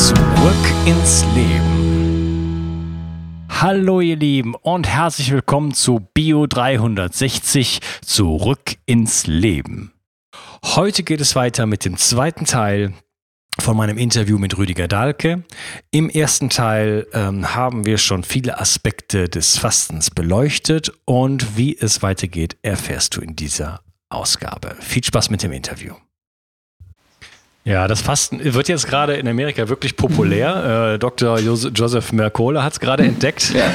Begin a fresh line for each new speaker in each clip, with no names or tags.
Zurück ins Leben. Hallo ihr Lieben und herzlich willkommen zu Bio 360 Zurück ins Leben. Heute geht es weiter mit dem zweiten Teil von meinem Interview mit Rüdiger Dahlke. Im ersten Teil ähm, haben wir schon viele Aspekte des Fastens beleuchtet und wie es weitergeht, erfährst du in dieser Ausgabe. Viel Spaß mit dem Interview. Ja, das Fasten wird jetzt gerade in Amerika wirklich populär. Mhm. Äh, Dr. Joseph Mercola hat es gerade entdeckt. Ja.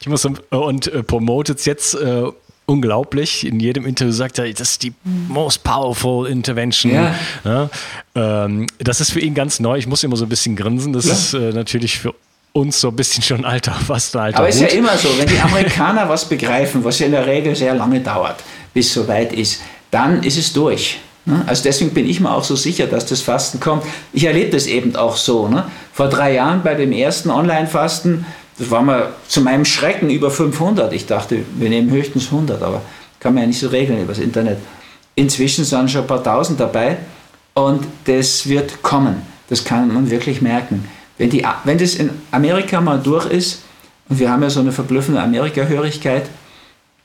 Ich muss und äh, promotet es jetzt äh, unglaublich. In jedem Interview sagt er, das ist die most powerful intervention. Ja. Ja, ähm, das ist für ihn ganz neu. Ich muss immer so ein bisschen grinsen. Das ist äh, natürlich für uns so ein bisschen schon alter, fast alter
Aber es ist ja immer so, wenn die Amerikaner was begreifen, was ja in der Regel sehr lange dauert, bis es soweit ist, dann ist es durch. Ne? Also deswegen bin ich mir auch so sicher, dass das Fasten kommt. Ich erlebe das eben auch so. Ne? Vor drei Jahren bei dem ersten Online-Fasten, das war mal zu meinem Schrecken über 500. Ich dachte, wir nehmen höchstens 100, aber kann man ja nicht so regeln übers Internet. Inzwischen sind schon ein paar Tausend dabei und das wird kommen. Das kann man wirklich merken. Wenn, die, wenn das in Amerika mal durch ist, und wir haben ja so eine verblüffende Amerika-Hörigkeit,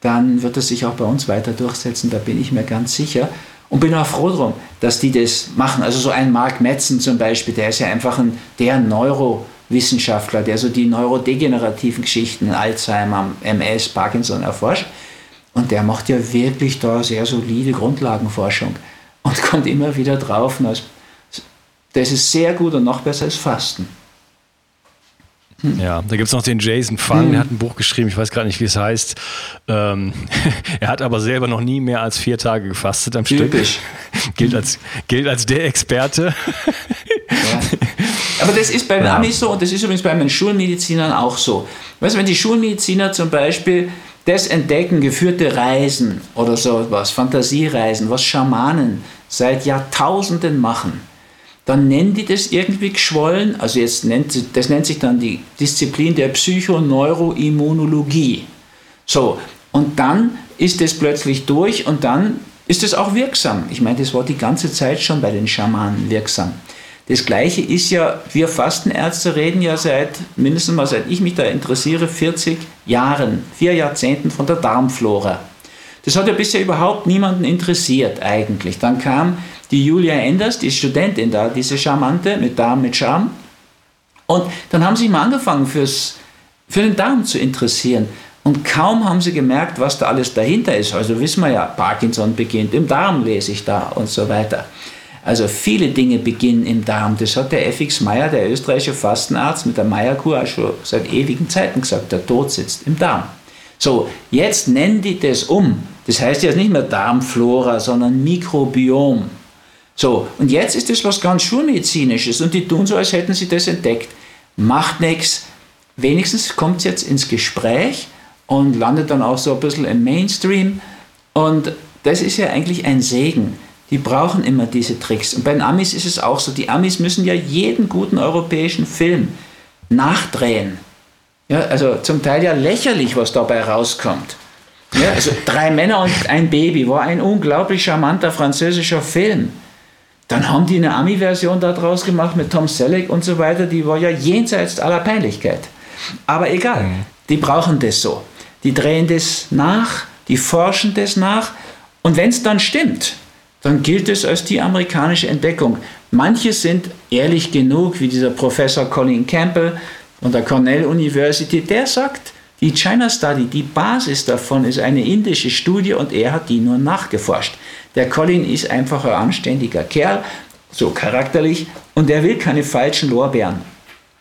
dann wird es sich auch bei uns weiter durchsetzen, da bin ich mir ganz sicher. Und bin auch froh drum, dass die das machen. Also so ein Mark Metzen zum Beispiel, der ist ja einfach ein, der Neuro- Wissenschaftler, der so die neurodegenerativen Geschichten, Alzheimer, MS, Parkinson erforscht. Und der macht ja wirklich da sehr solide Grundlagenforschung und kommt immer wieder drauf, das ist sehr gut und noch besser als Fasten.
Hm. Ja, da gibt es noch den Jason Fung, hm. der hat ein Buch geschrieben, ich weiß gerade nicht, wie es heißt. Ähm, er hat aber selber noch nie mehr als vier Tage gefastet am Typisch. Stück. gilt, als, gilt als der Experte.
Ja. Aber das ist bei den ja. Amis so und das ist übrigens bei den Schulmedizinern auch so. Weißt du, wenn die Schulmediziner zum Beispiel das entdecken, geführte Reisen oder so was, Fantasiereisen, was Schamanen seit Jahrtausenden machen, dann nennen die das irgendwie geschwollen, also jetzt nennt, das nennt sich dann die Disziplin der Psychoneuroimmunologie. So, und dann ist das plötzlich durch und dann ist es auch wirksam. Ich meine, das war die ganze Zeit schon bei den Schamanen wirksam. Das Gleiche ist ja, wir Fastenärzte reden ja seit, mindestens mal seit ich mich da interessiere, 40 Jahren, vier Jahrzehnten von der Darmflora. Das hat ja bisher überhaupt niemanden interessiert eigentlich. Dann kam die Julia Enders, die Studentin da, diese Charmante mit Darm mit Charme. Und dann haben sie mal angefangen fürs, für den Darm zu interessieren. Und kaum haben sie gemerkt, was da alles dahinter ist. Also wissen wir ja, Parkinson beginnt im Darm, lese ich da und so weiter. Also viele Dinge beginnen im Darm. Das hat der FX Meyer, der österreichische Fastenarzt mit der Meyer-Kur schon seit ewigen Zeiten gesagt. Der Tod sitzt im Darm. So, jetzt nennen die das um. Das heißt jetzt nicht mehr Darmflora, sondern Mikrobiom. So, und jetzt ist das was ganz Schulmedizinisches und die tun so, als hätten sie das entdeckt. Macht nichts. Wenigstens kommt es jetzt ins Gespräch und landet dann auch so ein bisschen im Mainstream. Und das ist ja eigentlich ein Segen. Die brauchen immer diese Tricks. Und bei den Amis ist es auch so. Die Amis müssen ja jeden guten europäischen Film nachdrehen. Ja, also zum Teil ja lächerlich, was dabei rauskommt. Ja, also drei Männer und ein Baby war ein unglaublich charmanter französischer Film. Dann haben die eine Ami-Version daraus gemacht mit Tom Selleck und so weiter, die war ja jenseits aller Peinlichkeit. Aber egal, mhm. die brauchen das so. Die drehen das nach, die forschen das nach und wenn es dann stimmt, dann gilt es als die amerikanische Entdeckung. Manche sind ehrlich genug, wie dieser Professor Colin Campbell, von der Cornell University, der sagt, die China Study, die Basis davon ist eine indische Studie und er hat die nur nachgeforscht. Der Colin ist einfach ein anständiger Kerl, so charakterlich, und er will keine falschen Lorbeeren.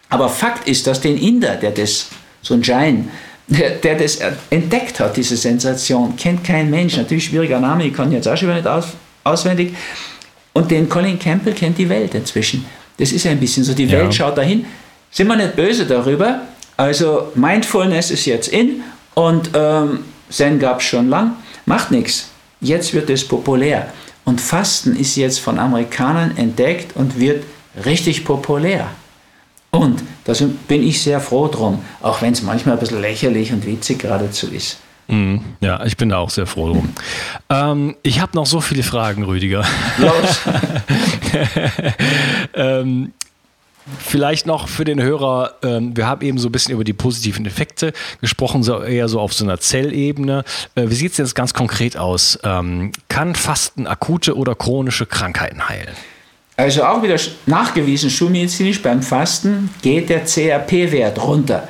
Aber Fakt ist, dass den Inder, der das, so ein Jain, der, der das entdeckt hat, diese Sensation, kennt kein Mensch. Natürlich schwieriger Name, ich kann jetzt auch schon wieder nicht aus, auswendig. Und den Colin Campbell kennt die Welt inzwischen. Das ist ein bisschen so, die Welt schaut dahin. Sind wir nicht böse darüber? Also Mindfulness ist jetzt in und ähm, Zen gab es schon lang. Macht nichts. Jetzt wird es populär. Und Fasten ist jetzt von Amerikanern entdeckt und wird richtig populär. Und da bin ich sehr froh drum, auch wenn es manchmal ein bisschen lächerlich und witzig geradezu ist.
Mhm. Ja, ich bin da auch sehr froh drum. ähm, ich habe noch so viele Fragen, Rüdiger. Los! ähm, Vielleicht noch für den Hörer, ähm, wir haben eben so ein bisschen über die positiven Effekte gesprochen, so eher so auf so einer Zellebene. Äh, wie sieht es jetzt ganz konkret aus? Ähm, kann Fasten akute oder chronische Krankheiten heilen?
Also auch wieder nachgewiesen, schulmedizinisch, beim Fasten geht der CRP-Wert runter.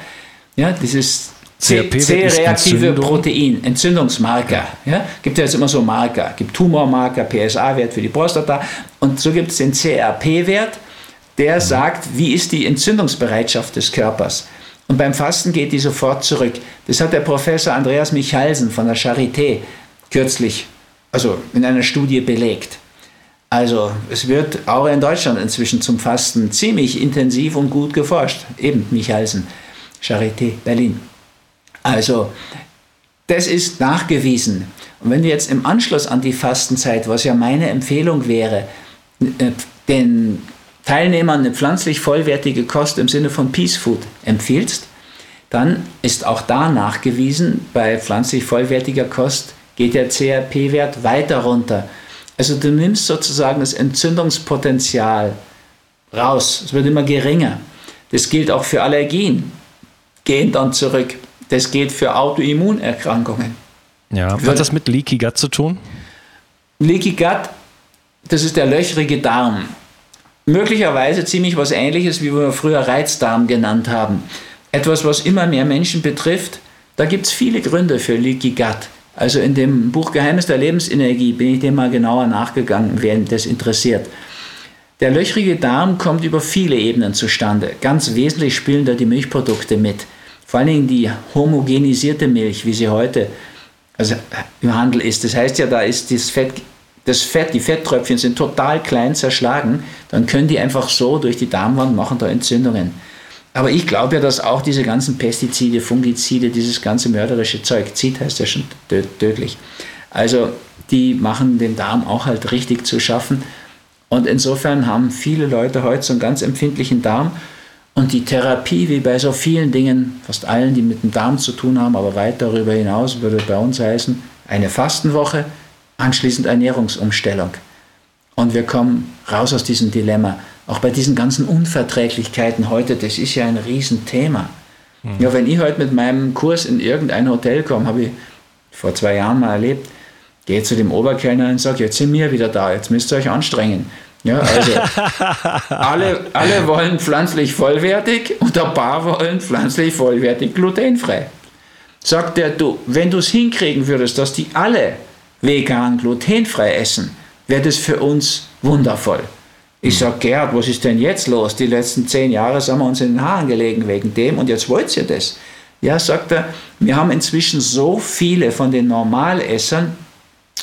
Ja, dieses C-reaktive Protein, Entzündungsmarker. Ja? Gibt ja jetzt immer so Marker. Gibt Tumormarker, PSA-Wert für die Prostata. Und so gibt es den CRP-Wert, der sagt, wie ist die Entzündungsbereitschaft des Körpers. Und beim Fasten geht die sofort zurück. Das hat der Professor Andreas Michalsen von der Charité kürzlich, also in einer Studie belegt. Also es wird auch in Deutschland inzwischen zum Fasten ziemlich intensiv und gut geforscht. Eben Michalsen, Charité Berlin. Also, das ist nachgewiesen. Und wenn du jetzt im Anschluss an die Fastenzeit, was ja meine Empfehlung wäre, äh, den Teilnehmern eine pflanzlich vollwertige Kost im Sinne von Peace Food empfiehlst, dann ist auch da nachgewiesen, bei pflanzlich vollwertiger Kost geht der CRP-Wert weiter runter. Also du nimmst sozusagen das Entzündungspotenzial raus. Es wird immer geringer. Das gilt auch für Allergien. Gehen dann zurück. Das geht für Autoimmunerkrankungen.
Ja, was hat das mit Leaky Gut zu tun?
Leaky Gut, das ist der löchrige Darm. Möglicherweise ziemlich was ähnliches, wie wir früher Reizdarm genannt haben. Etwas, was immer mehr Menschen betrifft. Da gibt es viele Gründe für Leaky Gut. Also in dem Buch Geheimnis der Lebensenergie bin ich dem mal genauer nachgegangen, wer das interessiert. Der löchrige Darm kommt über viele Ebenen zustande. Ganz wesentlich spielen da die Milchprodukte mit. Vor allen Dingen die homogenisierte Milch, wie sie heute also im Handel ist. Das heißt ja, da ist das Fett, das Fett, die Fetttröpfchen sind total klein zerschlagen. Dann können die einfach so durch die Darmwand machen da Entzündungen. Aber ich glaube ja, dass auch diese ganzen Pestizide, Fungizide, dieses ganze mörderische Zeug, Zit heißt ja schon tödlich. Also die machen dem Darm auch halt richtig zu schaffen. Und insofern haben viele Leute heute so einen ganz empfindlichen Darm. Und die Therapie, wie bei so vielen Dingen, fast allen, die mit dem Darm zu tun haben, aber weit darüber hinaus, würde bei uns heißen, eine Fastenwoche, anschließend Ernährungsumstellung. Und wir kommen raus aus diesem Dilemma. Auch bei diesen ganzen Unverträglichkeiten heute, das ist ja ein Riesenthema. Mhm. Ja, wenn ich heute mit meinem Kurs in irgendein Hotel komme, habe ich vor zwei Jahren mal erlebt, gehe zu dem Oberkellner und sage, jetzt sind wir wieder da, jetzt müsst ihr euch anstrengen. Ja, also alle, alle wollen pflanzlich vollwertig und ein paar wollen pflanzlich vollwertig glutenfrei. Sagt er, du, wenn du es hinkriegen würdest, dass die alle vegan glutenfrei essen, wäre das für uns wundervoll. Ich sage, Gerhard, was ist denn jetzt los? Die letzten zehn Jahre sind wir uns in den Haaren gelegen wegen dem und jetzt wollt ihr das. Ja, sagt er, wir haben inzwischen so viele von den Normalessern,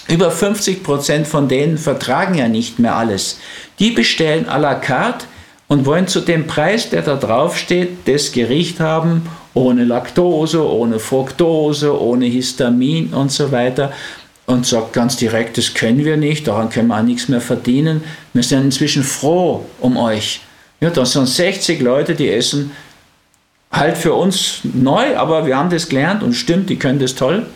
über 50 Prozent von denen vertragen ja nicht mehr alles. Die bestellen à la carte und wollen zu dem Preis, der da drauf steht, das Gericht haben, ohne Laktose, ohne Fructose, ohne Histamin und so weiter. Und sagt ganz direkt, das können wir nicht, daran können wir auch nichts mehr verdienen. Wir sind inzwischen froh um euch. Ja, das sind 60 Leute, die essen halt für uns neu, aber wir haben das gelernt und stimmt, die können das toll.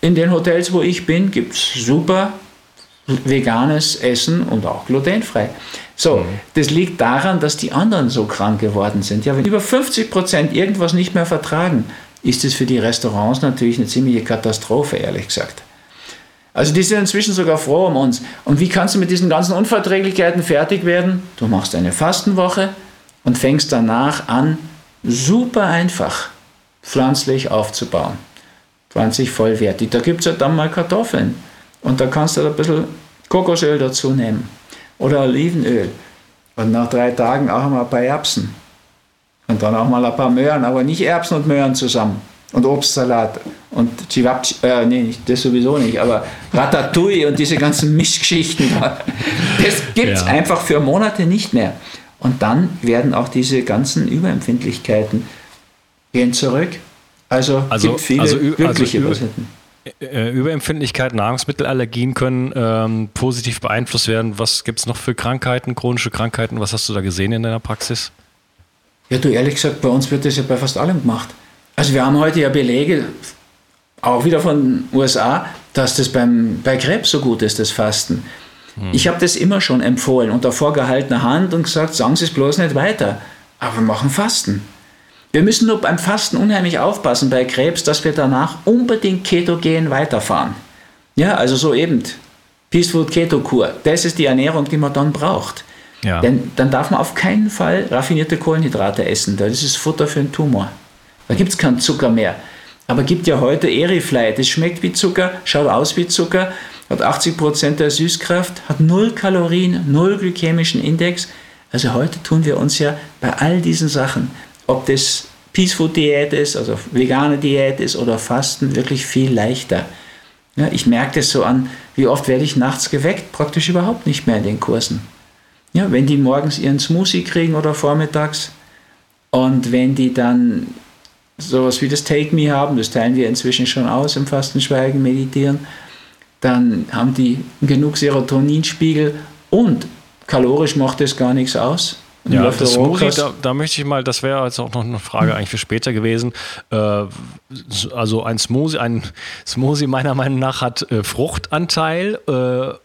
In den Hotels, wo ich bin, gibt es super veganes Essen und auch glutenfrei. So, mhm. das liegt daran, dass die anderen so krank geworden sind. Ja, wenn über 50 Prozent irgendwas nicht mehr vertragen, ist es für die Restaurants natürlich eine ziemliche Katastrophe, ehrlich gesagt. Also die sind inzwischen sogar froh um uns. Und wie kannst du mit diesen ganzen Unverträglichkeiten fertig werden? Du machst eine Fastenwoche und fängst danach an, super einfach pflanzlich aufzubauen. 20 vollwertig. Da gibt es ja dann mal Kartoffeln. Und da kannst du ein bisschen Kokosöl dazu nehmen. Oder Olivenöl. Und nach drei Tagen auch mal ein paar Erbsen. Und dann auch mal ein paar Möhren, aber nicht Erbsen und Möhren zusammen. und Obstsalat und Chivapchi, äh, nee, das sowieso nicht, aber Ratatouille und diese ganzen Mischgeschichten. Das gibt es ja. einfach für Monate nicht mehr. Und dann werden auch diese ganzen Überempfindlichkeiten gehen zurück. Also,
also gibt viele also, glückliche also, Patienten. Äh, Überempfindlichkeit, Nahrungsmittelallergien können ähm, positiv beeinflusst werden. Was gibt es noch für Krankheiten, chronische Krankheiten? Was hast du da gesehen in deiner Praxis?
Ja, du ehrlich gesagt, bei uns wird das ja bei fast allem gemacht. Also wir haben heute ja Belege, auch wieder von den USA, dass das beim, bei Krebs so gut ist, das Fasten. Hm. Ich habe das immer schon empfohlen, unter vorgehaltener Hand und gesagt, sagen Sie es bloß nicht weiter. Aber wir machen Fasten. Wir müssen nur beim Fasten unheimlich aufpassen bei Krebs, dass wir danach unbedingt ketogen weiterfahren. Ja, also so eben Peaceful Keto Kur. Das ist die Ernährung, die man dann braucht. Ja. Denn dann darf man auf keinen Fall raffinierte Kohlenhydrate essen. Das ist Futter für einen Tumor. Da gibt es keinen Zucker mehr. Aber gibt ja heute Erifly, das schmeckt wie Zucker, schaut aus wie Zucker, hat 80% der Süßkraft, hat null Kalorien, null glykämischen Index. Also heute tun wir uns ja bei all diesen Sachen, ob das Peaceful Diät ist, also vegane Diät ist oder Fasten, wirklich viel leichter. Ja, ich merke das so an, wie oft werde ich nachts geweckt, praktisch überhaupt nicht mehr in den Kursen. Ja, wenn die morgens ihren Smoothie kriegen oder vormittags und wenn die dann sowas wie das Take Me haben, das teilen wir inzwischen schon aus im Fastenschweigen, Meditieren, dann haben die genug Serotoninspiegel und kalorisch macht das gar nichts aus.
Ja, das Smoothie, da, da, möchte ich mal, das wäre jetzt auch noch eine Frage eigentlich für später gewesen. Äh, also ein Smoothie, ein Smoothie meiner Meinung nach hat äh, Fruchtanteil äh,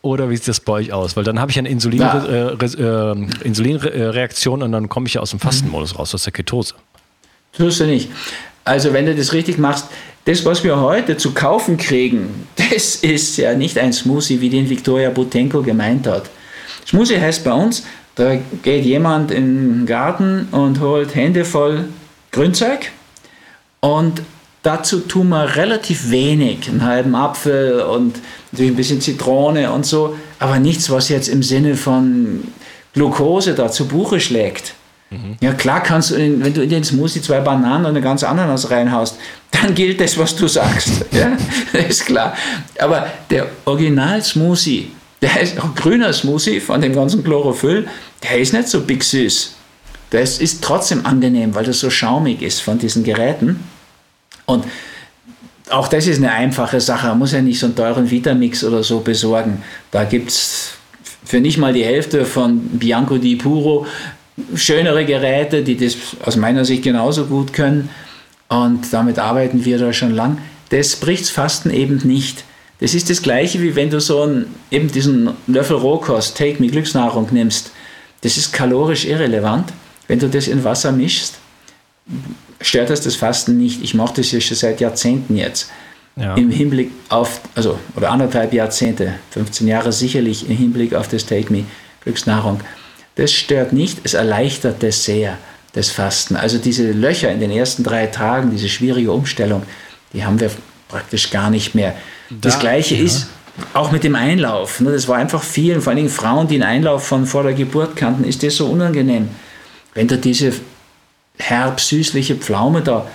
oder wie sieht das bei euch aus? Weil dann habe ich eine Insulin, ja. Äh, äh, Insulinreaktion und dann komme ich ja aus dem Fastenmodus raus, aus der Ketose.
Tust du nicht. Also wenn du das richtig machst, das, was wir heute zu kaufen kriegen, das ist ja nicht ein Smoothie, wie den Viktoria Butenko gemeint hat. Smoothie heißt bei uns, da geht jemand in den Garten und holt Hände voll Grünzeug und dazu tun wir relativ wenig, einen halben Apfel und natürlich ein bisschen Zitrone und so, aber nichts, was jetzt im Sinne von Glucose da zu Buche schlägt. Mhm. Ja, klar kannst du, in, wenn du in den Smoothie zwei Bananen und eine ganze Ananas reinhaust, dann gilt das, was du sagst. ja, ist klar. Aber der Original-Smoothie, der ist auch grüner Smoothie von dem ganzen Chlorophyll, der ist nicht so big süß. Das ist trotzdem angenehm, weil das so schaumig ist von diesen Geräten. Und auch das ist eine einfache Sache. Man muss ja nicht so einen teuren Vitamix oder so besorgen. Da gibt es für nicht mal die Hälfte von Bianco di Puro schönere Geräte, die das aus meiner Sicht genauso gut können. Und damit arbeiten wir da schon lang. Das bricht Fasten eben nicht. Das ist das Gleiche, wie wenn du so einen, eben diesen Löffel Rohkost, Take Me Glücksnahrung nimmst. Das ist kalorisch irrelevant. Wenn du das in Wasser mischst, stört das das Fasten nicht. Ich mache das ja schon seit Jahrzehnten jetzt. Ja. Im Hinblick auf, also, oder anderthalb Jahrzehnte, 15 Jahre sicherlich im Hinblick auf das Take Me Glücksnahrung. Das stört nicht, es erleichtert das sehr, das Fasten. Also diese Löcher in den ersten drei Tagen, diese schwierige Umstellung, die haben wir praktisch gar nicht mehr. Da, das Gleiche ja. ist auch mit dem Einlauf. Ne? Das war einfach vielen, vor allen Dingen Frauen, die einen Einlauf von vor der Geburt kannten, ist das so unangenehm. Wenn du diese herb-süßliche Pflaume da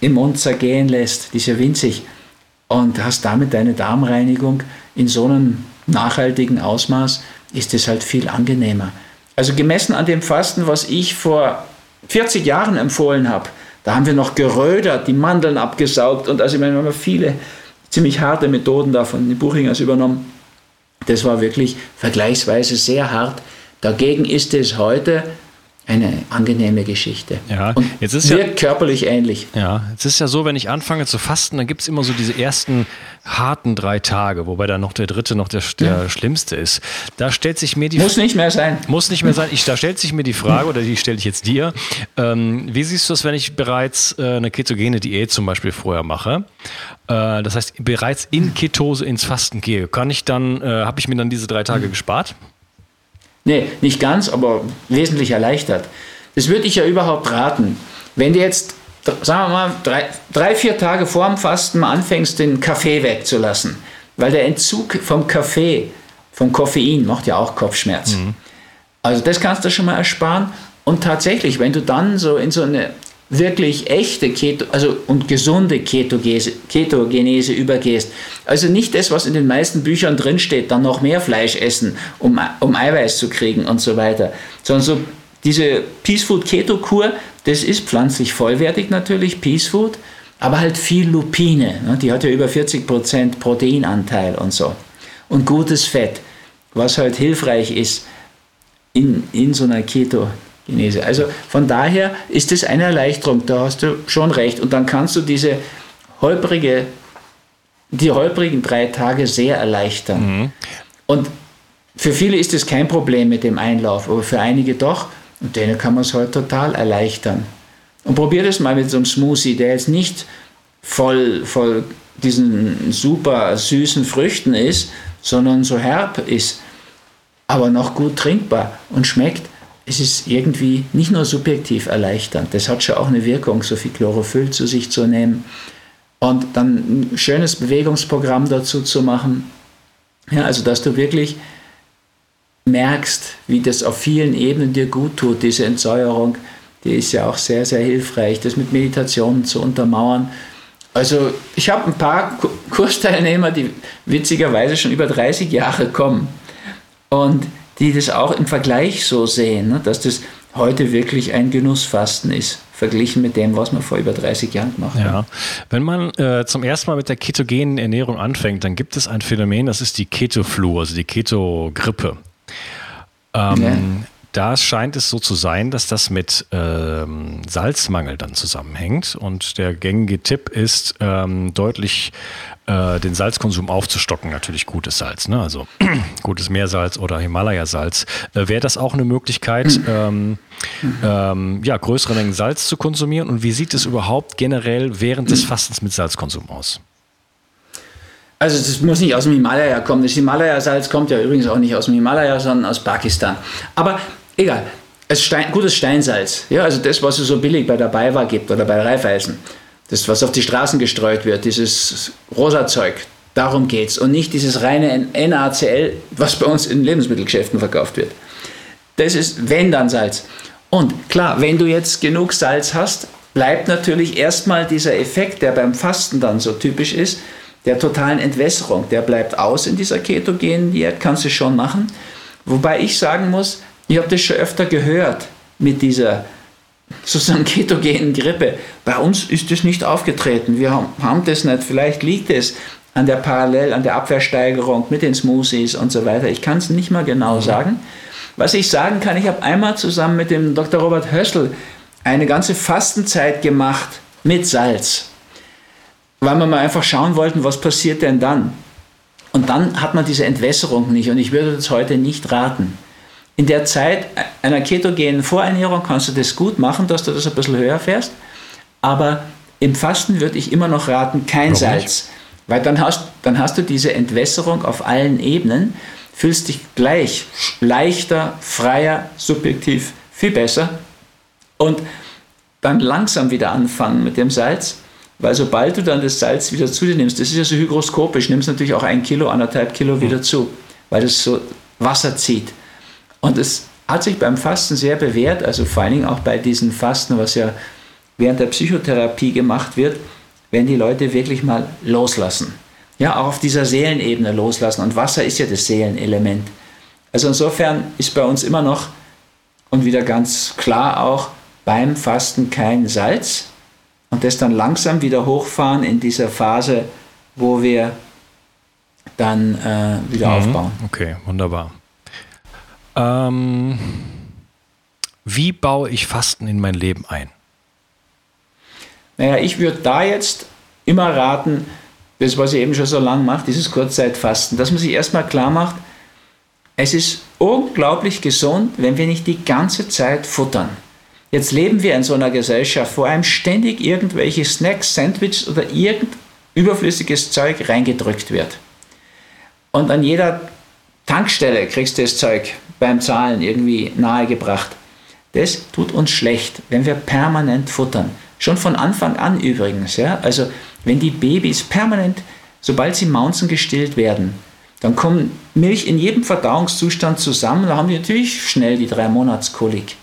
im Mund zergehen lässt, die ist ja winzig, und hast damit deine Darmreinigung in so einem nachhaltigen Ausmaß, ist es halt viel angenehmer. Also gemessen an dem Fasten, was ich vor 40 Jahren empfohlen habe, da haben wir noch gerödert, die Mandeln abgesaugt und also wir haben viele ziemlich harte Methoden davon den Buchingers übernommen. Das war wirklich vergleichsweise sehr hart. Dagegen ist es heute eine angenehme Geschichte.
Ja,
und
jetzt ist
wirkt ja, körperlich ähnlich.
Ja, es ist ja so, wenn ich anfange zu fasten, dann gibt es immer so diese ersten harten drei Tage, wobei dann noch der dritte noch der, der ja. schlimmste ist. Da stellt sich mir die
Muss nicht mehr sein.
Muss nicht mehr sein. Ich, da stellt sich mir die Frage, oder die stelle ich jetzt dir. Ähm, wie siehst du das, wenn ich bereits äh, eine ketogene Diät zum Beispiel vorher mache? Äh, das heißt, bereits in Ketose ins Fasten gehe. Kann ich dann, äh, habe ich mir dann diese drei Tage gespart?
Nee, nicht ganz, aber wesentlich erleichtert. Das würde ich ja überhaupt raten. Wenn du jetzt, sagen wir mal, drei, drei vier Tage vor dem Fasten mal anfängst, den Kaffee wegzulassen, weil der Entzug vom Kaffee, vom Koffein, macht ja auch Kopfschmerz. Mhm. Also das kannst du schon mal ersparen. Und tatsächlich, wenn du dann so in so eine wirklich echte Keto, also und gesunde Ketogese, Ketogenese übergehst. Also nicht das, was in den meisten Büchern drinsteht, dann noch mehr Fleisch essen, um, um Eiweiß zu kriegen und so weiter, sondern so diese Peace Food Keto Kur, das ist pflanzlich vollwertig natürlich, Peace Food, aber halt viel Lupine, ne? die hat ja über 40% Proteinanteil und so. Und gutes Fett, was halt hilfreich ist in, in so einer Keto Genese. Also von daher ist es eine Erleichterung, da hast du schon recht. Und dann kannst du diese holprige, die holprigen drei Tage sehr erleichtern. Mhm. Und für viele ist es kein Problem mit dem Einlauf, aber für einige doch. Und denen kann man es halt total erleichtern. Und probier das mal mit so einem Smoothie, der jetzt nicht voll, voll diesen super süßen Früchten ist, sondern so herb ist, aber noch gut trinkbar und schmeckt es ist irgendwie nicht nur subjektiv erleichternd, das hat schon auch eine Wirkung, so viel Chlorophyll zu sich zu nehmen und dann ein schönes Bewegungsprogramm dazu zu machen. Ja, also dass du wirklich merkst, wie das auf vielen Ebenen dir gut tut, diese Entsäuerung, die ist ja auch sehr, sehr hilfreich, das mit Meditationen zu untermauern. Also ich habe ein paar Kursteilnehmer, die witzigerweise schon über 30 Jahre kommen und die das auch im Vergleich so sehen, ne, dass das heute wirklich ein Genussfasten ist, verglichen mit dem, was man vor über 30 Jahren gemacht hat.
Ja. Wenn man äh, zum ersten Mal mit der ketogenen Ernährung anfängt, dann gibt es ein Phänomen, das ist die Keto-Flu, also die Keto-Grippe. Ähm, ja da scheint es so zu sein, dass das mit ähm, Salzmangel dann zusammenhängt. Und der gängige Tipp ist, ähm, deutlich äh, den Salzkonsum aufzustocken. Natürlich gutes Salz, ne? also gutes Meersalz oder Himalaya-Salz. Äh, Wäre das auch eine Möglichkeit, ähm, ähm, ja, größere Mengen Salz zu konsumieren? Und wie sieht es überhaupt generell während des Fastens mit Salzkonsum aus?
Also das muss nicht aus dem Himalaya kommen. Das Himalaya-Salz kommt ja übrigens auch nicht aus dem Himalaya, sondern aus Pakistan. Aber egal. Es Stein, gutes Steinsalz, ja, also das, was es so billig bei der BayWa gibt oder bei Reifeisen, das, was auf die Straßen gestreut wird, dieses rosa Zeug, darum geht es. Und nicht dieses reine NaCl, was bei uns in Lebensmittelgeschäften verkauft wird. Das ist, wenn dann Salz. Und klar, wenn du jetzt genug Salz hast, bleibt natürlich erstmal dieser Effekt, der beim Fasten dann so typisch ist, der totalen Entwässerung, der bleibt aus in dieser ketogenen Diät, kannst du schon machen. Wobei ich sagen muss, ich habe das schon öfter gehört mit dieser sozusagen ketogenen Grippe. Bei uns ist das nicht aufgetreten. Wir haben das nicht. Vielleicht liegt es an der Parallel, an der Abwehrsteigerung mit den Smoothies und so weiter. Ich kann es nicht mal genau mhm. sagen. Was ich sagen kann, ich habe einmal zusammen mit dem Dr. Robert Hössel eine ganze Fastenzeit gemacht mit Salz, weil wir mal einfach schauen wollten, was passiert denn dann. Und dann hat man diese Entwässerung nicht und ich würde das heute nicht raten in der Zeit einer ketogenen Vorernährung kannst du das gut machen, dass du das ein bisschen höher fährst. Aber im Fasten würde ich immer noch raten, kein Warum Salz. Nicht? Weil dann hast, dann hast du diese Entwässerung auf allen Ebenen, fühlst dich gleich leichter, freier, subjektiv, viel besser. Und dann langsam wieder anfangen mit dem Salz, weil sobald du dann das Salz wieder zu dir nimmst, das ist ja so hygroskopisch, nimmst natürlich auch ein Kilo, anderthalb Kilo wieder zu, weil das so Wasser zieht. Und es hat sich beim Fasten sehr bewährt, also vor allen Dingen auch bei diesen Fasten, was ja während der Psychotherapie gemacht wird, wenn die Leute wirklich mal loslassen. Ja, auch auf dieser Seelenebene loslassen. Und Wasser ist ja das Seelenelement. Also insofern ist bei uns immer noch und wieder ganz klar auch beim Fasten kein Salz und das dann langsam wieder hochfahren in dieser Phase, wo wir dann äh, wieder mhm. aufbauen.
Okay, wunderbar. Ähm, wie baue ich Fasten in mein Leben ein?
Naja, ich würde da jetzt immer raten, das, was ich eben schon so lange mache, dieses Kurzzeitfasten, dass man sich erstmal klar macht, es ist unglaublich gesund, wenn wir nicht die ganze Zeit futtern. Jetzt leben wir in so einer Gesellschaft, wo einem ständig irgendwelche Snacks, Sandwiches oder irgend überflüssiges Zeug reingedrückt wird. Und an jeder Tankstelle kriegst du das Zeug beim Zahlen irgendwie nahegebracht. Das tut uns schlecht, wenn wir permanent futtern. Schon von Anfang an übrigens. Ja? Also wenn die Babys permanent, sobald sie maunzen, gestillt werden, dann kommt Milch in jedem Verdauungszustand zusammen. Da haben die natürlich schnell die drei Monatskolik.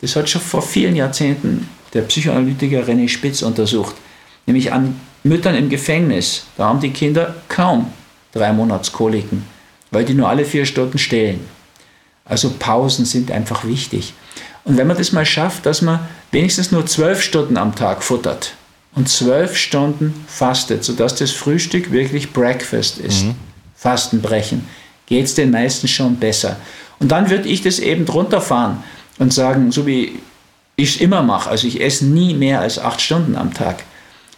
Das hat schon vor vielen Jahrzehnten der Psychoanalytiker René Spitz untersucht, nämlich an Müttern im Gefängnis. Da haben die Kinder kaum drei Monatskoliken, weil die nur alle vier Stunden stillen. Also Pausen sind einfach wichtig. Und wenn man das mal schafft, dass man wenigstens nur zwölf Stunden am Tag futtert und zwölf Stunden fastet, sodass das Frühstück wirklich Breakfast ist, mhm. Fastenbrechen, geht es den meisten schon besser. Und dann würde ich das eben drunter fahren und sagen, so wie ich es immer mache, also ich esse nie mehr als acht Stunden am Tag.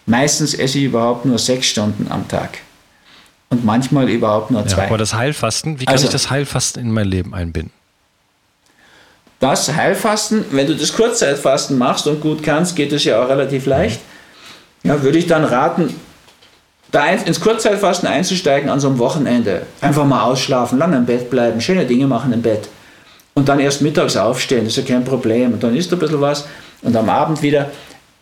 Meistens esse ich überhaupt nur sechs Stunden am Tag. Und manchmal überhaupt nur zwei. Ja,
aber das Heilfasten, wie kann also, ich das Heilfasten in mein Leben einbinden?
Das Heilfasten, wenn du das Kurzzeitfasten machst und gut kannst, geht es ja auch relativ leicht. Ja, würde ich dann raten, da ins Kurzzeitfasten einzusteigen an so einem Wochenende. Einfach mal ausschlafen, lange im Bett bleiben, schöne Dinge machen im Bett. Und dann erst mittags aufstehen, ist ja kein Problem. Und dann isst du ein bisschen was und am Abend wieder.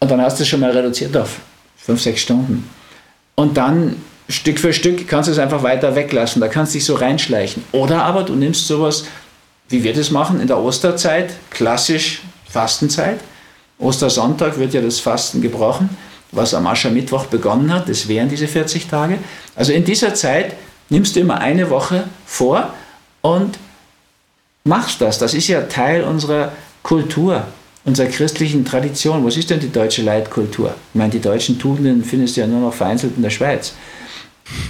Und dann hast du es schon mal reduziert auf fünf, sechs Stunden. Und dann Stück für Stück kannst du es einfach weiter weglassen. Da kannst du dich so reinschleichen. Oder aber du nimmst sowas, wie wir das machen in der Osterzeit, klassisch Fastenzeit. Ostersonntag wird ja das Fasten gebrochen was am Aschermittwoch begonnen hat. Das wären diese 40 Tage. Also in dieser Zeit nimmst du immer eine Woche vor und machst das. Das ist ja Teil unserer Kultur, unserer christlichen Tradition. Was ist denn die deutsche Leitkultur? Ich meine, die deutschen Tugenden findest du ja nur noch vereinzelt in der Schweiz.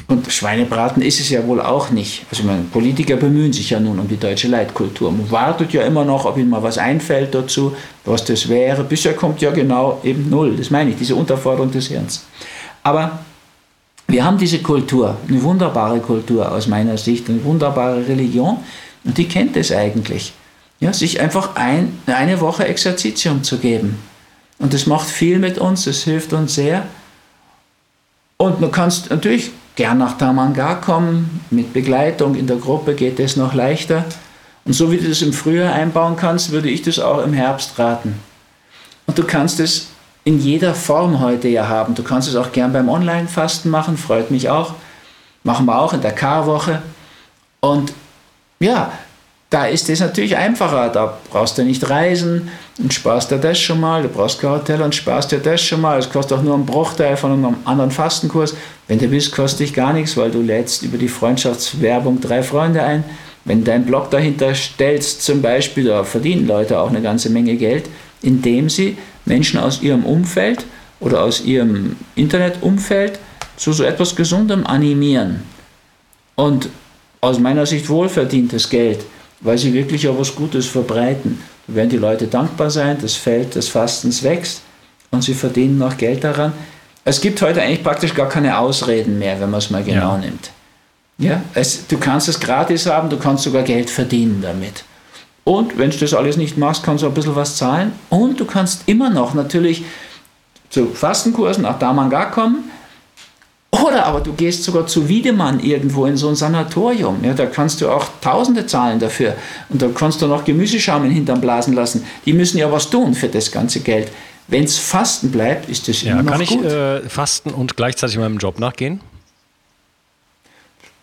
Und Schweinebraten ist es ja wohl auch nicht. Also meine, Politiker bemühen sich ja nun um die deutsche Leitkultur. Man wartet ja immer noch, ob ihnen mal was einfällt dazu, was das wäre. Bisher kommt ja genau eben null. Das meine ich, diese Unterforderung des Hirns. Aber wir haben diese Kultur, eine wunderbare Kultur aus meiner Sicht, eine wunderbare Religion und die kennt es eigentlich. Ja, sich einfach ein, eine Woche Exerzitium zu geben. Und das macht viel mit uns, das hilft uns sehr. Und du kannst natürlich gern nach Tamanga kommen, mit Begleitung in der Gruppe geht es noch leichter. Und so wie du das im Frühjahr einbauen kannst, würde ich das auch im Herbst raten. Und du kannst es in jeder Form heute ja haben. Du kannst es auch gern beim Online-Fasten machen, freut mich auch. Machen wir auch in der Karwoche. Und ja, da ist es natürlich einfacher. Da brauchst du nicht reisen und sparst dir das schon mal. Du brauchst kein Hotel und sparst dir das schon mal. Es kostet auch nur einen Bruchteil von einem anderen Fastenkurs. Wenn du willst, kostet dich gar nichts, weil du lädst über die Freundschaftswerbung drei Freunde ein. Wenn du deinen Blog dahinter stellst, zum Beispiel, da verdienen Leute auch eine ganze Menge Geld, indem sie Menschen aus ihrem Umfeld oder aus ihrem Internetumfeld zu so etwas Gesundem animieren. Und aus meiner Sicht wohlverdientes Geld weil sie wirklich auch was Gutes verbreiten. Da werden die Leute dankbar sein, das Feld des Fastens wächst und sie verdienen noch Geld daran. Es gibt heute eigentlich praktisch gar keine Ausreden mehr, wenn man es mal genau ja. nimmt. Ja, es, du kannst es gratis haben, du kannst sogar Geld verdienen damit. Und wenn du das alles nicht machst, kannst du ein bisschen was zahlen. Und du kannst immer noch natürlich zu Fastenkursen nach Damanga kommen oder aber du gehst sogar zu Wiedemann irgendwo in so ein Sanatorium. Ja, da kannst du auch Tausende zahlen dafür. Und da kannst du noch Gemüseschaum in Hintern blasen lassen. Die müssen ja was tun für das ganze Geld. Wenn es Fasten bleibt, ist das ja, immer noch
gut. Kann ich äh, fasten und gleichzeitig meinem Job nachgehen?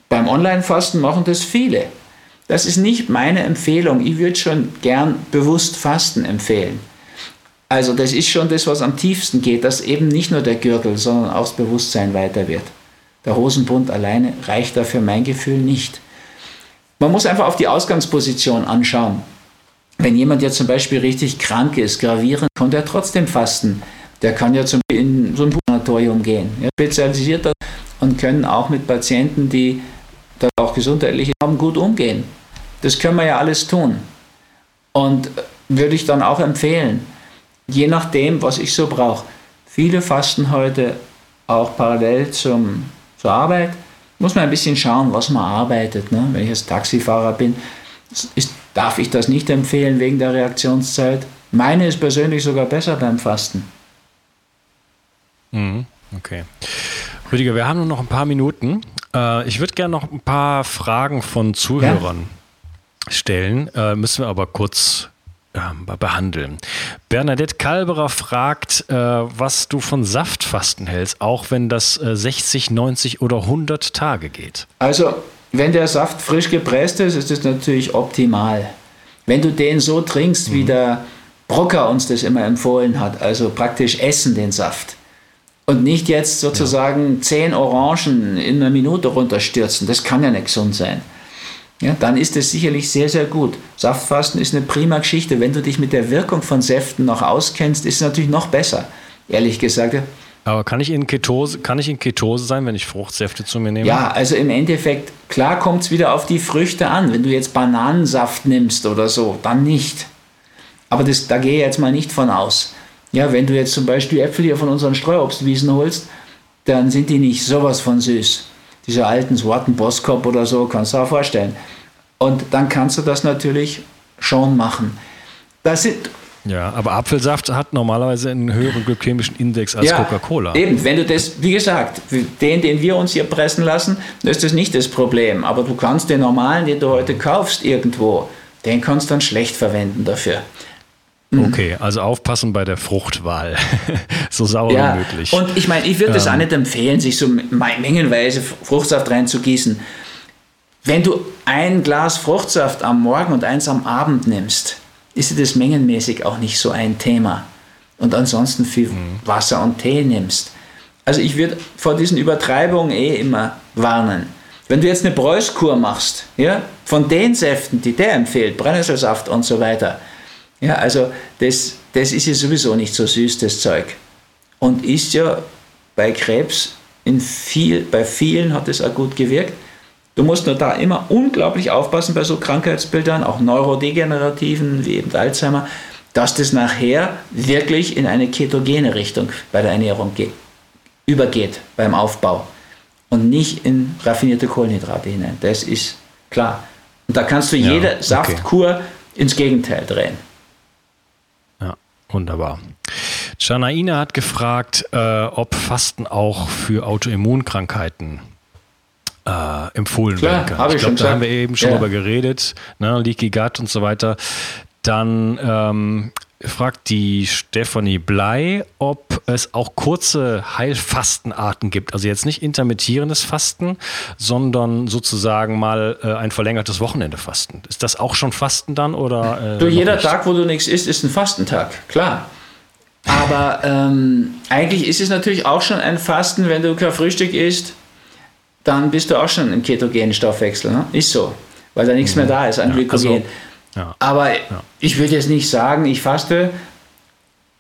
Beim Online-Fasten machen das viele. Das ist nicht meine Empfehlung. Ich würde schon gern bewusst Fasten empfehlen. Also das ist schon das, was am tiefsten geht, dass eben nicht nur der Gürtel, sondern auch das Bewusstsein weiter wird. Der Hosenbund alleine reicht da für mein Gefühl nicht. Man muss einfach auf die Ausgangsposition anschauen. Wenn jemand jetzt zum Beispiel richtig krank ist, gravierend, konnte er trotzdem fasten. Der kann ja zum Beispiel in so ein Sanatorium gehen. Ja, spezialisiert und können auch mit Patienten, die da auch gesundheitliche haben, gut umgehen. Das können wir ja alles tun. Und würde ich dann auch empfehlen je nachdem, was ich so brauche. Viele fasten heute auch parallel zum, zur Arbeit. Muss man ein bisschen schauen, was man arbeitet. Ne? Wenn ich jetzt Taxifahrer bin, ist, darf ich das nicht empfehlen wegen der Reaktionszeit. Meine ist persönlich sogar besser beim Fasten.
Mhm, okay. Rüdiger, wir haben nur noch ein paar Minuten. Äh, ich würde gerne noch ein paar Fragen von Zuhörern ja? stellen. Äh, müssen wir aber kurz behandeln. Bernadette Kalberer fragt, äh, was du von Saftfasten hältst, auch wenn das äh, 60, 90 oder 100 Tage geht.
Also, wenn der Saft frisch gepresst ist, ist das natürlich optimal. Wenn du den so trinkst, mhm. wie der Brocker uns das immer empfohlen hat, also praktisch essen den Saft. Und nicht jetzt sozusagen ja. zehn Orangen in einer Minute runterstürzen. Das kann ja nicht gesund sein. Ja, dann ist es sicherlich sehr, sehr gut. Saftfasten ist eine prima Geschichte. Wenn du dich mit der Wirkung von Säften noch auskennst, ist es natürlich noch besser. Ehrlich gesagt.
Aber kann ich in Ketose, kann ich in Ketose sein, wenn ich Fruchtsäfte zu mir nehme?
Ja, also im Endeffekt, klar kommt es wieder auf die Früchte an. Wenn du jetzt Bananensaft nimmst oder so, dann nicht. Aber das, da gehe ich jetzt mal nicht von aus. Ja, wenn du jetzt zum Beispiel Äpfel hier von unseren Streuobstwiesen holst, dann sind die nicht sowas von süß. Diese alten Sorten Boskop oder so, kannst du dir auch vorstellen. Und dann kannst du das natürlich schon machen. Das sind
ja, aber Apfelsaft hat normalerweise einen höheren glykämischen Index als
ja,
Coca-Cola.
Eben, wenn du das, wie gesagt, den, den wir uns hier pressen lassen, ist das nicht das Problem. Aber du kannst den normalen, den du heute kaufst irgendwo, den kannst du dann schlecht verwenden dafür.
Mhm. Okay, also aufpassen bei der Fruchtwahl. so sauer ja, wie möglich.
Und ich meine, ich würde es ähm. auch nicht empfehlen, sich so mengenweise Fruchtsaft reinzugießen. Wenn du ein Glas Fruchtsaft am Morgen und eins am Abend nimmst, ist das mengenmäßig auch nicht so ein Thema. Und ansonsten viel mhm. Wasser und Tee nimmst. Also ich würde vor diesen Übertreibungen eh immer warnen. Wenn du jetzt eine Bräuskur machst, ja, von den Säften, die der empfiehlt, Brennnesselsaft und so weiter, ja, also das, das ist ja sowieso nicht so süß, das Zeug. Und ist ja bei Krebs in viel, bei vielen hat es auch gut gewirkt. Du musst nur da immer unglaublich aufpassen bei so Krankheitsbildern, auch neurodegenerativen wie eben Alzheimer, dass das nachher wirklich in eine ketogene Richtung bei der Ernährung geht, übergeht beim Aufbau und nicht in raffinierte Kohlenhydrate hinein. Das ist klar. Und da kannst du jede ja, okay. Saftkur ins Gegenteil drehen.
Wunderbar. Janaina hat gefragt, äh, ob Fasten auch für Autoimmunkrankheiten äh, empfohlen Klar, werden kann. Ich, ich glaube, da haben wir eben schon ja. drüber geredet, ne, Leaky Gut und so weiter. Dann ähm, fragt die Stephanie Blei, ob es auch kurze Heilfastenarten gibt. Also jetzt nicht intermittierendes Fasten, sondern sozusagen mal äh, ein verlängertes Wochenende Fasten. Ist das auch schon Fasten dann oder?
Äh, du, jeder nicht? Tag, wo du nichts isst, ist ein Fastentag, klar. Aber ähm, eigentlich ist es natürlich auch schon ein Fasten, wenn du kein Frühstück isst, dann bist du auch schon im ketogenen Stoffwechsel. Ne? Ist so, weil da nichts mhm. mehr da ist an ja, Glykogen. Also ja. Aber ja. ich würde jetzt nicht sagen, ich faste,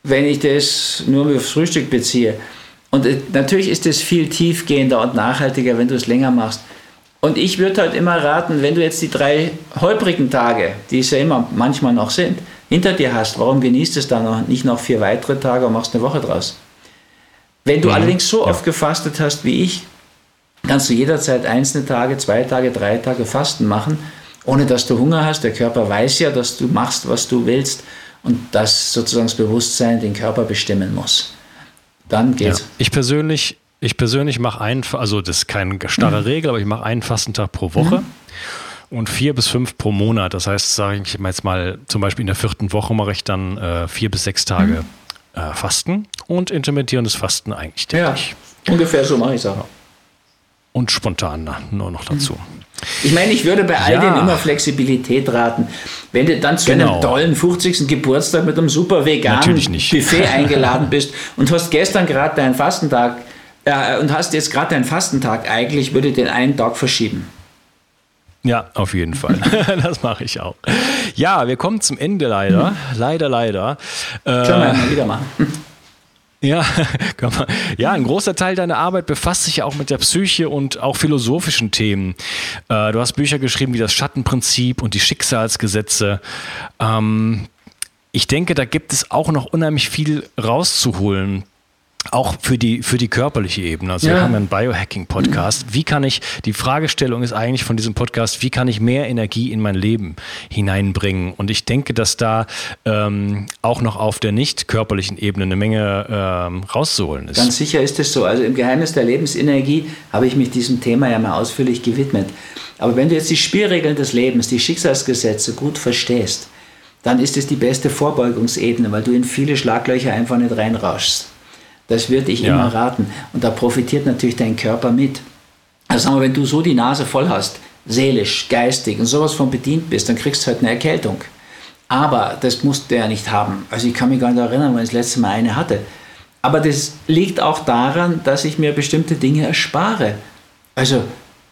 wenn ich das nur aufs Frühstück beziehe. Und äh, natürlich ist es viel tiefgehender und nachhaltiger, wenn du es länger machst. Und ich würde halt immer raten, wenn du jetzt die drei holprigen Tage, die es ja immer manchmal noch sind, hinter dir hast, warum genießt es dann noch nicht noch vier weitere Tage und machst eine Woche draus? Wenn du mhm. allerdings so ja. oft gefastet hast wie ich, kannst du jederzeit einzelne Tage, zwei Tage, drei Tage Fasten machen ohne dass du Hunger hast. Der Körper weiß ja, dass du machst, was du willst und dass sozusagen das Bewusstsein den Körper bestimmen muss. Dann geht's. Ja.
Ich persönlich, ich persönlich mache einen, also das ist keine starre mhm. Regel, aber ich mache einen Fastentag pro Woche. Mhm und vier bis fünf pro Monat. Das heißt, sage ich jetzt mal, zum Beispiel in der vierten Woche mache ich dann äh, vier bis sechs Tage mhm. äh, Fasten und intermittierendes Fasten eigentlich
täglich. Ja, ungefähr so mache ich es auch.
Und spontan nur noch dazu.
Ich meine, ich würde bei all ja. dem immer Flexibilität raten. Wenn du dann zu genau. einem tollen 50. Geburtstag mit einem super veganen Buffet eingeladen bist und hast gestern gerade deinen Fastentag äh, und hast jetzt gerade deinen Fastentag, eigentlich würde ich den einen Tag verschieben.
Ja, auf jeden Fall. das mache ich auch. Ja, wir kommen zum Ende leider. Leider, leider.
Können wir äh, mal wieder machen.
Ja, ja, ein großer Teil deiner Arbeit befasst sich ja auch mit der Psyche und auch philosophischen Themen. Äh, du hast Bücher geschrieben wie das Schattenprinzip und die Schicksalsgesetze. Ähm, ich denke, da gibt es auch noch unheimlich viel rauszuholen auch für die, für die körperliche Ebene. Also ja. wir haben einen Biohacking-Podcast. Wie kann ich, die Fragestellung ist eigentlich von diesem Podcast, wie kann ich mehr Energie in mein Leben hineinbringen? Und ich denke, dass da ähm, auch noch auf der nicht körperlichen Ebene eine Menge ähm, rauszuholen ist.
Ganz sicher ist es so. Also im Geheimnis der Lebensenergie habe ich mich diesem Thema ja mal ausführlich gewidmet. Aber wenn du jetzt die Spielregeln des Lebens, die Schicksalsgesetze gut verstehst, dann ist es die beste Vorbeugungsebene, weil du in viele Schlaglöcher einfach nicht reinrauschst. Das würde ich ja. immer raten. Und da profitiert natürlich dein Körper mit. Also sagen wir, wenn du so die Nase voll hast, seelisch, geistig und sowas von bedient bist, dann kriegst du halt eine Erkältung. Aber das musste er nicht haben. Also ich kann mich gar nicht erinnern, wann ich das letzte Mal eine hatte. Aber das liegt auch daran, dass ich mir bestimmte Dinge erspare. Also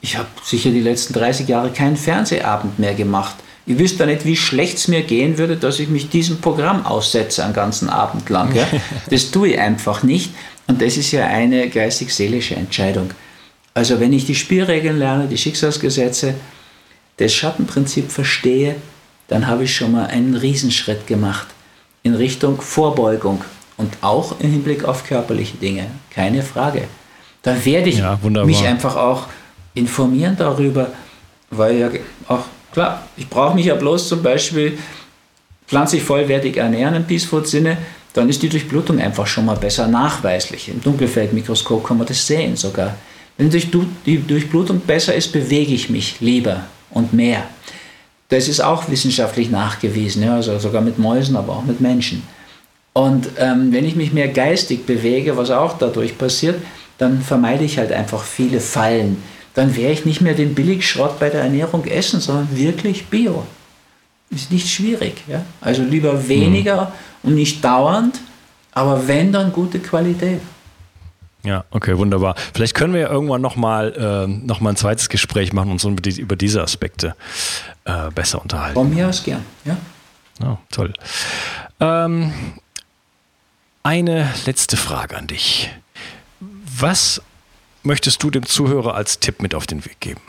ich habe sicher die letzten 30 Jahre keinen Fernsehabend mehr gemacht. Ich wüsste nicht, wie schlecht es mir gehen würde, dass ich mich diesem Programm aussetze einen ganzen Abend lang. Ja? Das tue ich einfach nicht. Und das ist ja eine geistig-seelische Entscheidung. Also wenn ich die Spielregeln lerne, die Schicksalsgesetze, das Schattenprinzip verstehe, dann habe ich schon mal einen Riesenschritt gemacht in Richtung Vorbeugung und auch im Hinblick auf körperliche Dinge, keine Frage. Dann werde ich ja, mich einfach auch informieren darüber, weil ja auch, klar, ich brauche mich ja bloß zum Beispiel pflanzlich vollwertig ernähren im Peace Food Sinne, dann ist die Durchblutung einfach schon mal besser nachweislich. Im Dunkelfeldmikroskop kann man das sehen sogar. Wenn die Durchblutung besser ist, bewege ich mich lieber und mehr. Das ist auch wissenschaftlich nachgewiesen, ja, also sogar mit Mäusen, aber auch mit Menschen. Und ähm, wenn ich mich mehr geistig bewege, was auch dadurch passiert, dann vermeide ich halt einfach viele Fallen. Dann werde ich nicht mehr den Billigschrott bei der Ernährung essen, sondern wirklich Bio. Ist nicht schwierig. Ja? Also lieber weniger mhm. und nicht dauernd, aber wenn, dann gute Qualität.
Ja, okay, wunderbar. Vielleicht können wir ja irgendwann nochmal äh, noch ein zweites Gespräch machen und uns über, die, über diese Aspekte äh, besser unterhalten.
Von mir aus gern, ja.
Oh, toll. Ähm, eine letzte Frage an dich. Was möchtest du dem Zuhörer als Tipp mit auf den Weg geben?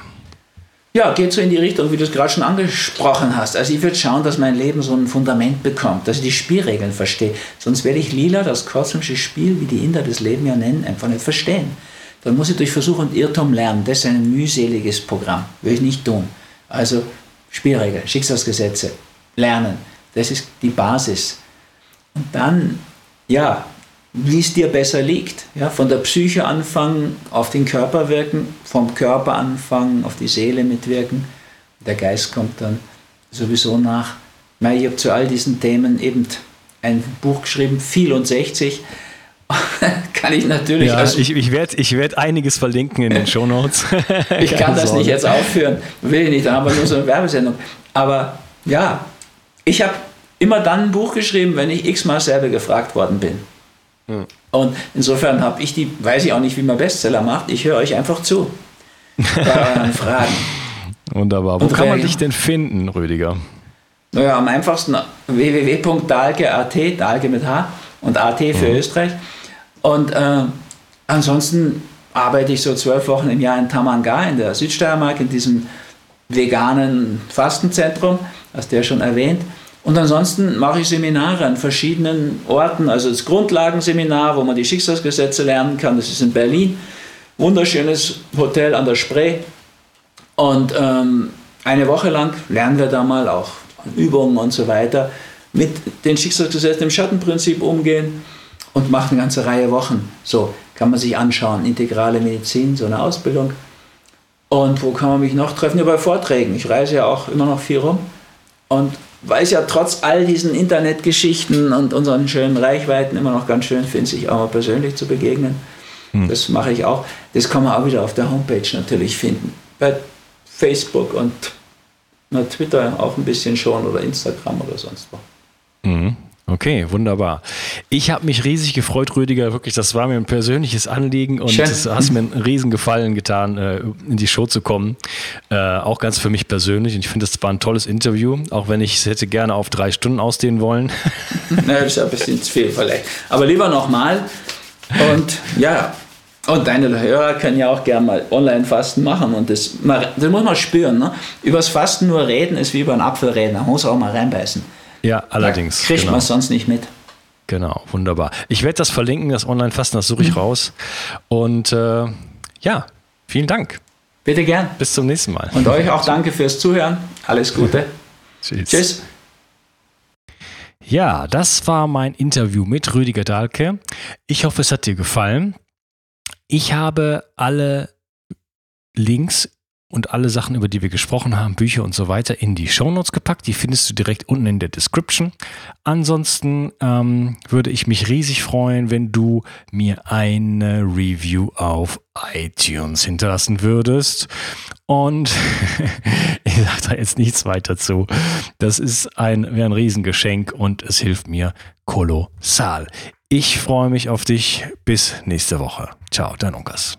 Ja, geht so in die Richtung, wie du es gerade schon angesprochen hast. Also ich würde schauen, dass mein Leben so ein Fundament bekommt, dass ich die Spielregeln verstehe. Sonst werde ich lila, das kosmische Spiel, wie die Inder das Leben ja nennen, einfach nicht verstehen. Dann muss ich durch Versuch und Irrtum lernen. Das ist ein mühseliges Programm. Würde ich nicht tun. Also Spielregeln, Schicksalsgesetze, lernen. Das ist die Basis. Und dann, ja, wie es dir besser liegt. Ja, von der Psyche anfangen, auf den Körper wirken, vom Körper anfangen, auf die Seele mitwirken. Der Geist kommt dann sowieso nach. Ich habe zu all diesen Themen eben ein Buch geschrieben, viel und 60. kann ich natürlich.
Ja, also, ich, ich werde ich werd einiges verlinken in den Show Notes.
ich kann das nicht jetzt aufführen, will ich nicht, da haben wir nur so eine Werbesendung. Aber ja, ich habe immer dann ein Buch geschrieben, wenn ich x-mal selber gefragt worden bin. Hm. Und insofern habe ich die, weiß ich auch nicht, wie man Bestseller macht, ich höre euch einfach zu. Bei euren Fragen.
Wunderbar. Wo und kann man dich denn finden, Rüdiger?
Naja, am einfachsten www.dalge.at, Dalge mit H und AT für mhm. Österreich. Und äh, ansonsten arbeite ich so zwölf Wochen im Jahr in Tamanga in der Südsteiermark, in diesem veganen Fastenzentrum, hast du ja schon erwähnt. Und ansonsten mache ich Seminare an verschiedenen Orten, also das Grundlagenseminar, wo man die Schicksalsgesetze lernen kann, das ist in Berlin. Wunderschönes Hotel an der Spree. Und ähm, eine Woche lang lernen wir da mal auch Übungen und so weiter mit den Schicksalsgesetzen im Schattenprinzip umgehen und machen eine ganze Reihe Wochen. So kann man sich anschauen. Integrale Medizin, so eine Ausbildung. Und wo kann man mich noch treffen? Ja, bei Vorträgen. Ich reise ja auch immer noch viel rum. Und weil es ja trotz all diesen Internetgeschichten und unseren schönen Reichweiten immer noch ganz schön finde, sich auch mal persönlich zu begegnen. Hm. Das mache ich auch. Das kann man auch wieder auf der Homepage natürlich finden. Bei Facebook und na, Twitter auch ein bisschen schon oder Instagram oder sonst wo.
Mhm. Okay, wunderbar. Ich habe mich riesig gefreut, Rüdiger. Wirklich, das war mir ein persönliches Anliegen und es hast mir einen riesen Gefallen getan, äh, in die Show zu kommen. Äh, auch ganz für mich persönlich. Und ich finde, es war ein tolles Interview, auch wenn ich es hätte gerne auf drei Stunden ausdehnen wollen.
Na, das ist ein bisschen zu viel vielleicht. Aber lieber nochmal. Und ja, und deine Hörer können ja auch gerne mal Online-Fasten machen und das, das muss man spüren. Ne? Übers Fasten nur reden ist wie über einen Apfel reden, man muss auch mal reinbeißen.
Ja, allerdings.
Da kriegt genau. man es sonst nicht mit.
Genau, wunderbar. Ich werde das verlinken, das Online-Fasten, das suche ich mhm. raus. Und äh, ja, vielen Dank.
Bitte gern.
Bis zum nächsten Mal.
Und euch auch danke fürs Zuhören. Alles Gute.
Tschüss. Tschüss. Ja, das war mein Interview mit Rüdiger Dahlke. Ich hoffe, es hat dir gefallen. Ich habe alle Links und alle Sachen, über die wir gesprochen haben, Bücher und so weiter, in die Shownotes gepackt. Die findest du direkt unten in der Description. Ansonsten ähm, würde ich mich riesig freuen, wenn du mir eine Review auf iTunes hinterlassen würdest. Und Ich sage da jetzt nichts weiter zu. Das ist ein, wäre ein Riesengeschenk und es hilft mir kolossal. Ich freue mich auf dich. Bis nächste Woche. Ciao, dein Unkas.